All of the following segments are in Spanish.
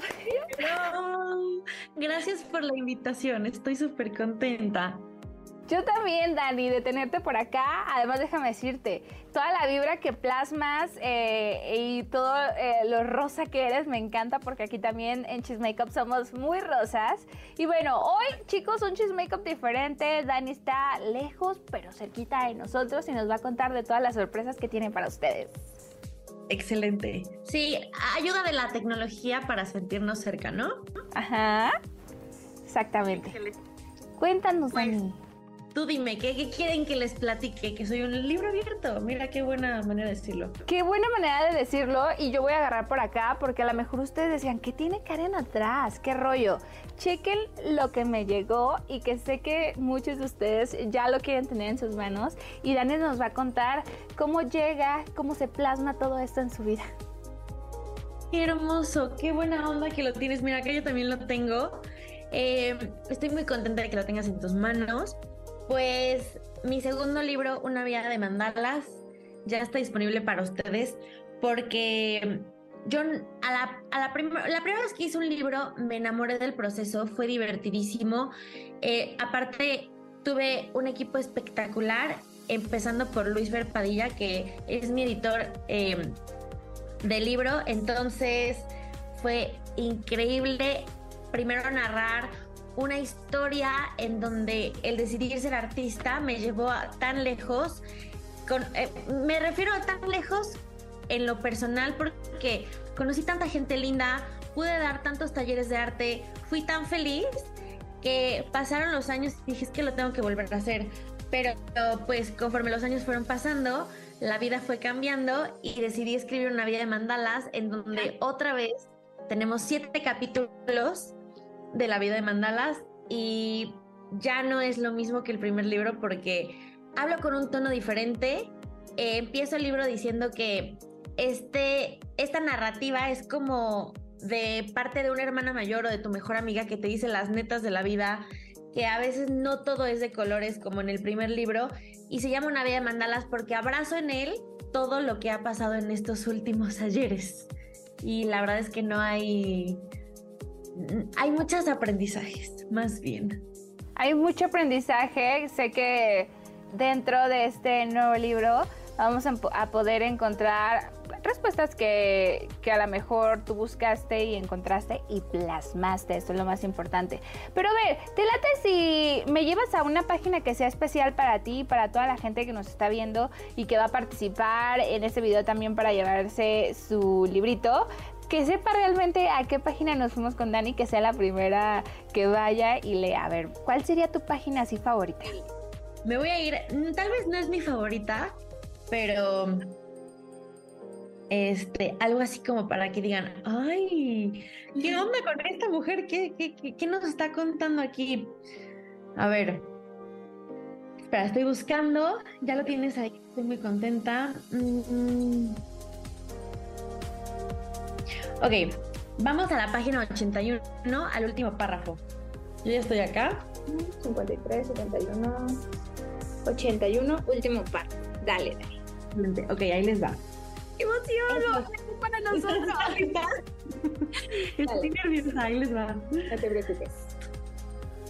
Gracias por la invitación, estoy súper contenta. Yo también, Dani, de tenerte por acá. Además, déjame decirte, toda la vibra que plasmas eh, y todo eh, lo rosa que eres me encanta porque aquí también en Cheese Makeup somos muy rosas. Y bueno, hoy, chicos, un Cheese Makeup diferente. Dani está lejos, pero cerquita de nosotros y nos va a contar de todas las sorpresas que tiene para ustedes. Excelente. Sí, ayuda de la tecnología para sentirnos cerca, ¿no? Ajá. Exactamente. Excelente. Cuéntanos, pues, Dani. Tú dime, ¿qué, quieren que les platique? Que soy un libro abierto. Mira qué buena manera de decirlo. Qué buena manera de decirlo. Y yo voy a agarrar por acá porque a lo mejor ustedes decían, ¿qué tiene Karen atrás? ¿Qué rollo? Chequen lo que me llegó y que sé que muchos de ustedes ya lo quieren tener en sus manos. Y Daniel nos va a contar cómo llega, cómo se plasma todo esto en su vida. Qué hermoso, qué buena onda que lo tienes. Mira, acá yo también lo tengo. Eh, estoy muy contenta de que lo tengas en tus manos. Pues mi segundo libro, Una vida de mandalas, ya está disponible para ustedes porque yo a la, la, primera vez que hice un libro me enamoré del proceso, fue divertidísimo. Eh, aparte, tuve un equipo espectacular, empezando por Luis Verpadilla, que es mi editor eh, del libro. Entonces, fue increíble primero narrar una historia en donde el decidir ser artista me llevó a tan lejos. Eh, me refiero a tan lejos en lo personal porque conocí tanta gente linda, pude dar tantos talleres de arte, fui tan feliz que pasaron los años y dije es que lo tengo que volver a hacer. Pero pues conforme los años fueron pasando, la vida fue cambiando y decidí escribir una vida de mandalas en donde otra vez tenemos siete capítulos de la vida de mandalas y ya no es lo mismo que el primer libro porque hablo con un tono diferente. Eh, empiezo el libro diciendo que este, esta narrativa es como de parte de una hermana mayor o de tu mejor amiga que te dice las netas de la vida, que a veces no todo es de colores como en el primer libro, y se llama Una vida de mandalas porque abrazo en él todo lo que ha pasado en estos últimos ayeres. Y la verdad es que no hay hay muchos aprendizajes, más bien. Hay mucho aprendizaje. Sé que dentro de este nuevo libro vamos a, poder encontrar respuestas que, que, a lo mejor tú buscaste y encontraste y plasmaste. Eso es lo más importante. Pero a ver, te late si me llevas a una página que sea especial para ti y para toda la gente que nos está viendo y que va a participar en este video también para llevarse su librito que sepa realmente a qué página nos fuimos con Dani, que sea la primera que vaya y lea. A ver, ¿cuál sería tu página así favorita? Me voy a ir, mm, tal vez no es mi favorita, pero este, algo así como para que digan, ay, ¿qué onda con esta mujer? ¿Qué, qué, nos está contando aquí? A ver, espera, estoy buscando, ya lo tienes ahí, estoy muy contenta. Mm, Ok, vamos a la página 81, al último párrafo. Yo ya estoy acá. 53, 71, 81, último párrafo. Dale, dale. Ok, ahí les va. ¡Qué emoción! para nosotros! Estoy nerviosa, ahí les va. No te preocupes.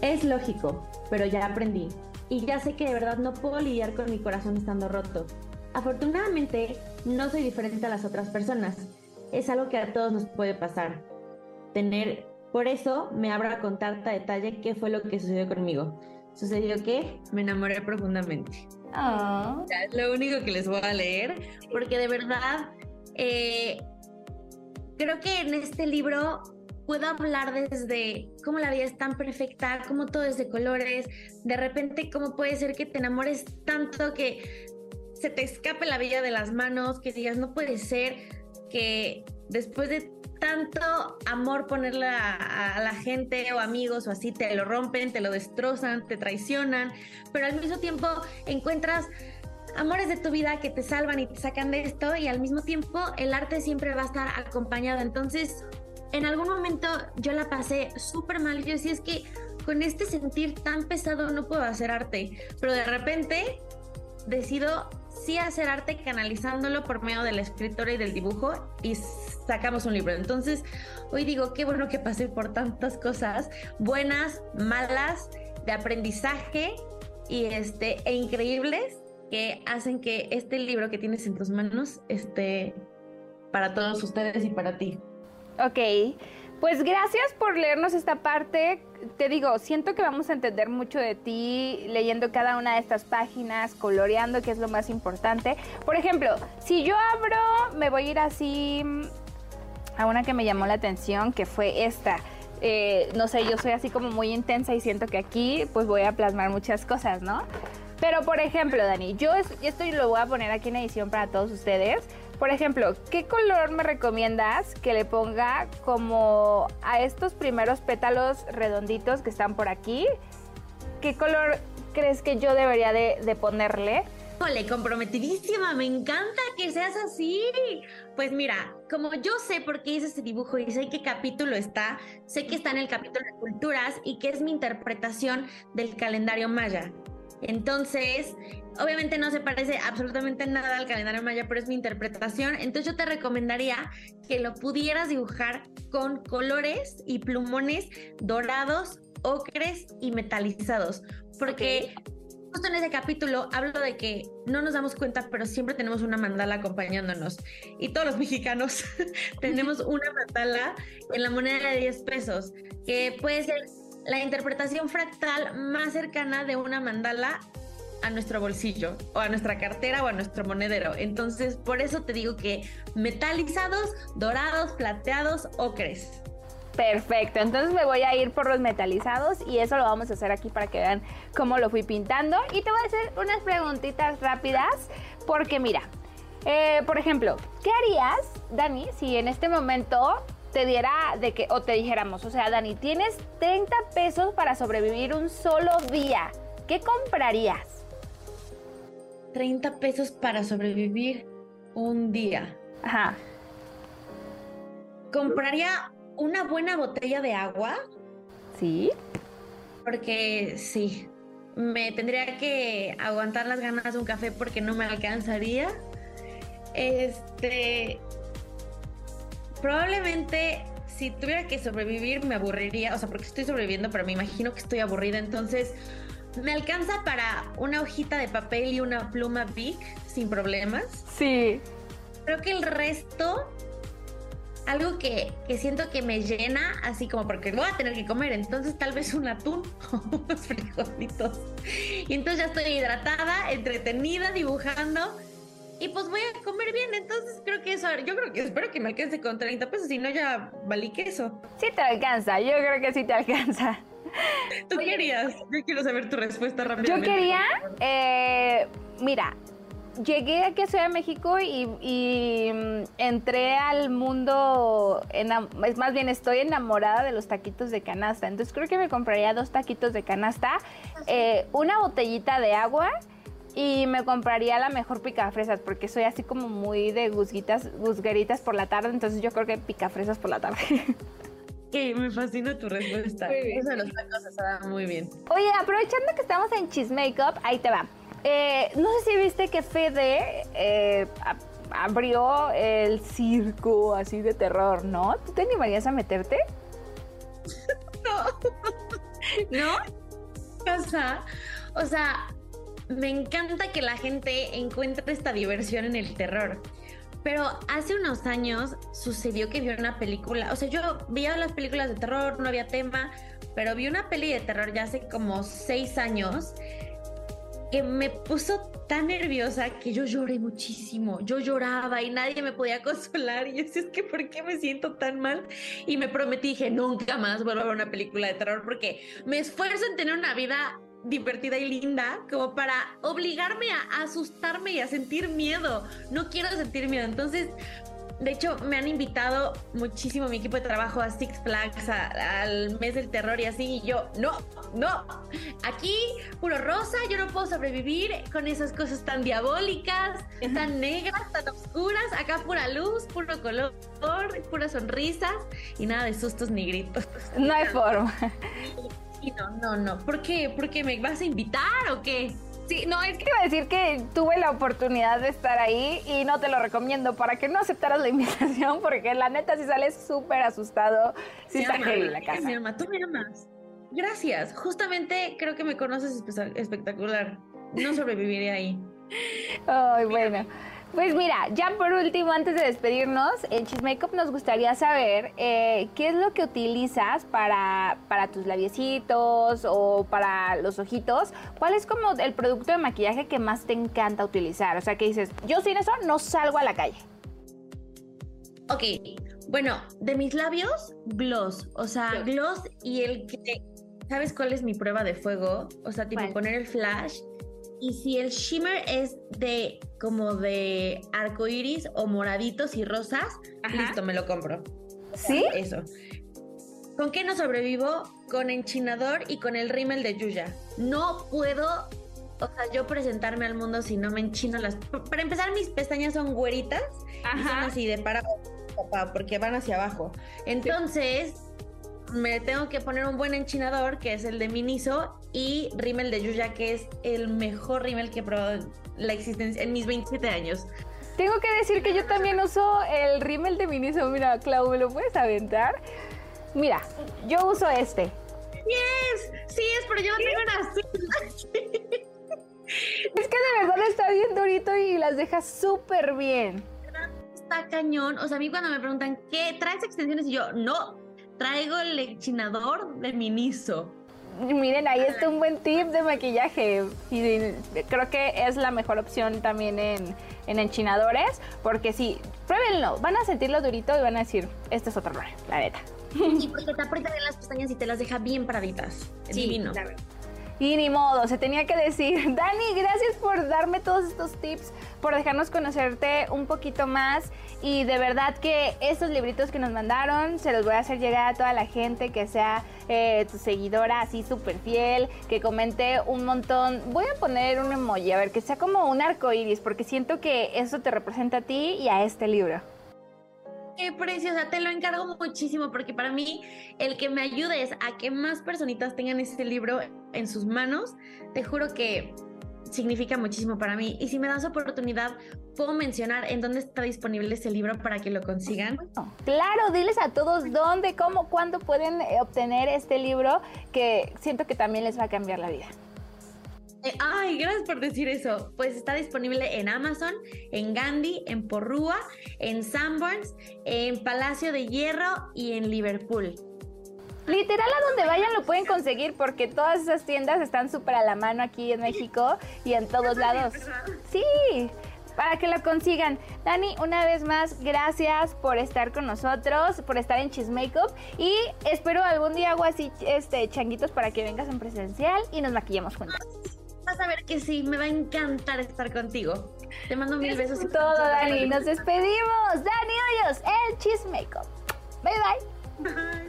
Es lógico, pero ya aprendí. Y ya sé que de verdad no puedo lidiar con mi corazón estando roto. Afortunadamente, no soy diferente a las otras personas es algo que a todos nos puede pasar. Tener, por eso me abro a contar a detalle qué fue lo que sucedió conmigo. Sucedió que me enamoré profundamente. Oh. Es lo único que les voy a leer, porque de verdad eh, creo que en este libro puedo hablar desde cómo la vida es tan perfecta, cómo todo es de colores, de repente cómo puede ser que te enamores tanto que se te escape la vida de las manos, que digas, no puede ser, que después de tanto amor ponerle a, la gente o amigos o así, te lo rompen, te lo destrozan, te traicionan, pero al mismo tiempo encuentras amores de tu vida que te salvan y te sacan de esto y al mismo tiempo el arte siempre va a estar acompañado. Entonces, en algún momento yo la pasé súper mal. Yo decía, es que con este sentir tan pesado no puedo hacer arte, pero de repente decido sí hacer arte canalizándolo por medio de la escritora y del dibujo y sacamos un libro. Entonces, hoy digo, qué bueno que pasé por tantas cosas, buenas, malas, de aprendizaje y este, e increíbles que hacen que este libro que tienes en tus manos esté para todos ustedes y para ti. Ok, pues gracias por leernos esta parte. Te digo, siento que vamos a entender mucho de ti leyendo cada una de estas páginas, coloreando, que es lo más importante. Por ejemplo, si yo abro, me voy a ir así a una que me llamó la atención, que fue esta. Eh, no sé, yo soy así como muy intensa y siento que aquí pues voy a plasmar muchas cosas, ¿no? Pero por ejemplo, Dani, yo esto lo voy a poner aquí en edición para todos ustedes. Por ejemplo, ¿qué color me recomiendas que le ponga como a estos primeros pétalos redonditos que están por aquí? ¿Qué color crees que yo debería de, ponerle? Ole, comprometidísima, me encanta que seas así. Pues mira, como yo sé por qué hice este dibujo y sé qué capítulo está, sé que está en el capítulo de culturas y que es mi interpretación del calendario maya. Entonces, obviamente no se parece absolutamente nada al calendario maya, pero es mi interpretación. Entonces yo te recomendaría que lo pudieras dibujar con colores y plumones dorados, ocres y metalizados. Porque justo en ese capítulo hablo de que no nos damos cuenta, pero siempre tenemos una mandala acompañándonos. Y todos los mexicanos tenemos una mandala en la moneda de 10 pesos, que puede ser la interpretación fractal más cercana de una mandala a nuestro bolsillo o a nuestra cartera o a nuestro monedero. Entonces, por eso te digo que metalizados, dorados, plateados, ocres. Perfecto, entonces me voy a ir por los metalizados y eso lo vamos a hacer aquí para que vean cómo lo fui pintando. Y te voy a hacer unas preguntitas rápidas porque mira, eh, por ejemplo, ¿qué harías, Dani, si en este momento te diera de que, o te dijéramos, o sea, Dani, tienes 30 pesos para sobrevivir un solo día, ¿qué comprarías? 30 pesos para sobrevivir un día. Ajá. Compraría una buena botella de agua. Sí. Porque sí, me tendría que aguantar las ganas de un café porque no me alcanzaría. Este, probablemente si tuviera que sobrevivir me aburriría, o sea, porque estoy sobreviviendo, pero me imagino que estoy aburrida, entonces me alcanza para una hojita de papel y una pluma Big sin problemas. Sí. Creo que el resto, algo que, que, siento que me llena, así como porque voy a tener que comer, entonces tal vez un atún o unos frijolitos. Y entonces ya estoy hidratada, entretenida, dibujando y pues voy a comer bien. Entonces creo que eso, yo creo que espero que me alcance con 30 pesos, si no ya valí queso. Sí te alcanza, yo creo que sí te alcanza. ¿Tú querías? Yo quiero saber tu respuesta rápidamente. Yo quería, eh, mira, llegué aquí a Ciudad de México y, mm, entré al mundo, es más bien estoy enamorada de los taquitos de canasta, entonces creo que me compraría dos taquitos de canasta, eh, una botellita de agua y me compraría la mejor picafresas porque soy así como muy de gusguitas, gusgueritas por la tarde, entonces yo creo que picafresas por la tarde. Que me fascina tu respuesta. Eso de los tacos está muy bien. Oye, aprovechando que estamos en Cheese Makeup, ahí te va. Eh, no sé si viste que Fede eh, abrió el circo así de terror, ¿no? ¿Tú te animarías a meterte? no. ¿No? O sea, o sea, me encanta que la gente encuentre esta diversión en el terror. Pero hace unos años sucedió que vi una película, o sea, yo veía las películas de terror, no había tema, pero vi una peli de terror ya hace como seis años que me puso tan nerviosa que yo lloré muchísimo. Yo lloraba y nadie me podía consolar. Y yo decía, es que ¿por qué me siento tan mal? Y me prometí, dije, nunca más vuelvo a ver una película de terror porque me esfuerzo en tener una vida divertida y linda como para obligarme a asustarme y a sentir miedo. No quiero sentir miedo. Entonces, de hecho, me han invitado muchísimo mi equipo de trabajo a Six Flags, al mes del terror y así. Y yo, no, no. Aquí, puro rosa, yo no puedo sobrevivir con esas cosas tan diabólicas, tan negras, tan oscuras. Acá pura luz, puro color, puras sonrisas y nada de sustos ni gritos. No hay forma. No, no, no. ¿Por qué? ¿Por qué me vas a invitar o qué? Sí, no, es que iba a decir que tuve la oportunidad de estar ahí y no te lo recomiendo para que no aceptaras la invitación, porque la neta si sales súper asustado, sí, está heavy la casa. Mi mamá, tú me amas. Gracias. Justamente creo que me conoces espectacular. No sobreviviré ahí. Ay, bueno. Pues mira, ya por último, antes de despedirnos, en Cheese Makeup nos gustaría saber eh, qué es lo que utilizas para, para tus labiecitos o para los ojitos. ¿Cuál es como el producto de maquillaje que más te encanta utilizar? O sea, que dices, yo sin eso no salgo a la calle. Ok, bueno, de mis labios, gloss. O sea, gloss y el que... ¿Sabes cuál es mi prueba de fuego? O sea, tipo poner el flash y si el shimmer es de como de arcoiris o moraditos y rosas, listo, me lo compro. ¿Sí? Eso. ¿Con qué no sobrevivo? Con enchinador y con el rímel de Yuya. No puedo, o sea, yo presentarme al mundo si no me enchino las... Para empezar, mis pestañas son güeritas y son así de para porque van hacia abajo. Entonces, me tengo que poner un buen enchinador, que es el de Miniso, y rímel de Yuya, que es el mejor rímel que he probado en la existencia en mis 27 años. Tengo que decir que yo también uso el rímel de Miniso. Mira, Clau, ¿me lo puedes aventar? Mira, yo uso este. Yes, sí es, pero yo no tengo una Es que de verdad está bien durito y las deja súper bien. Está cañón. O sea, a mí cuando me preguntan, ¿qué traes extensiones? Y yo, no, traigo el enchinador de Miniso. Miren, ahí está un buen tip de maquillaje. Y creo que es la mejor opción también en, en enchinadores. Porque sí, pruébenlo. Van a sentirlo durito y van a decir, este es otro rollo, la neta. Y porque te aprieta bien las pestañas y te las deja bien paraditas. Sí, Divino. Y ni modo, se tenía que decir. Dani, gracias por darme todos estos tips, por dejarnos conocerte un poquito más. Y de verdad que estos libritos que nos mandaron se los voy a hacer llegar a toda la gente que sea eh, tu seguidora así súper fiel, que comente un montón. Voy a poner un emoji, a ver, que sea como un arco iris, porque siento que eso te representa a ti y a este libro qué preciosa, te lo encargo muchísimo porque para mí el que me ayudes a que más personitas tengan este libro en sus manos, te juro que significa muchísimo para mí. Y si me das oportunidad, puedo mencionar en dónde está disponible ese libro para que lo consigan. Claro, diles a todos dónde, cómo, cuándo pueden eh, obtener este libro que siento que también les va a cambiar la vida. Eh, ay, gracias por decir eso. Pues está disponible en Amazon, en Gandhi, en Porrúa, en Sanborns, en Palacio de Hierro y en Liverpool. Literal a donde vayan lo pueden conseguir porque todas esas tiendas están súper a la mano aquí en México y en todos lados. Sí, para que lo consigan. Dani, una vez más, gracias por estar con nosotros, por estar en Cheese Makeup y espero algún día hago así este changuitos para que vengas en presencial y nos maquillemos juntos. Vas a ver que sí, me va a encantar estar contigo. Te mando mil besos. Y todo, Dani. Nos despedimos. Dani Hoyos, el Cheese Makeup. Bye bye. Bye.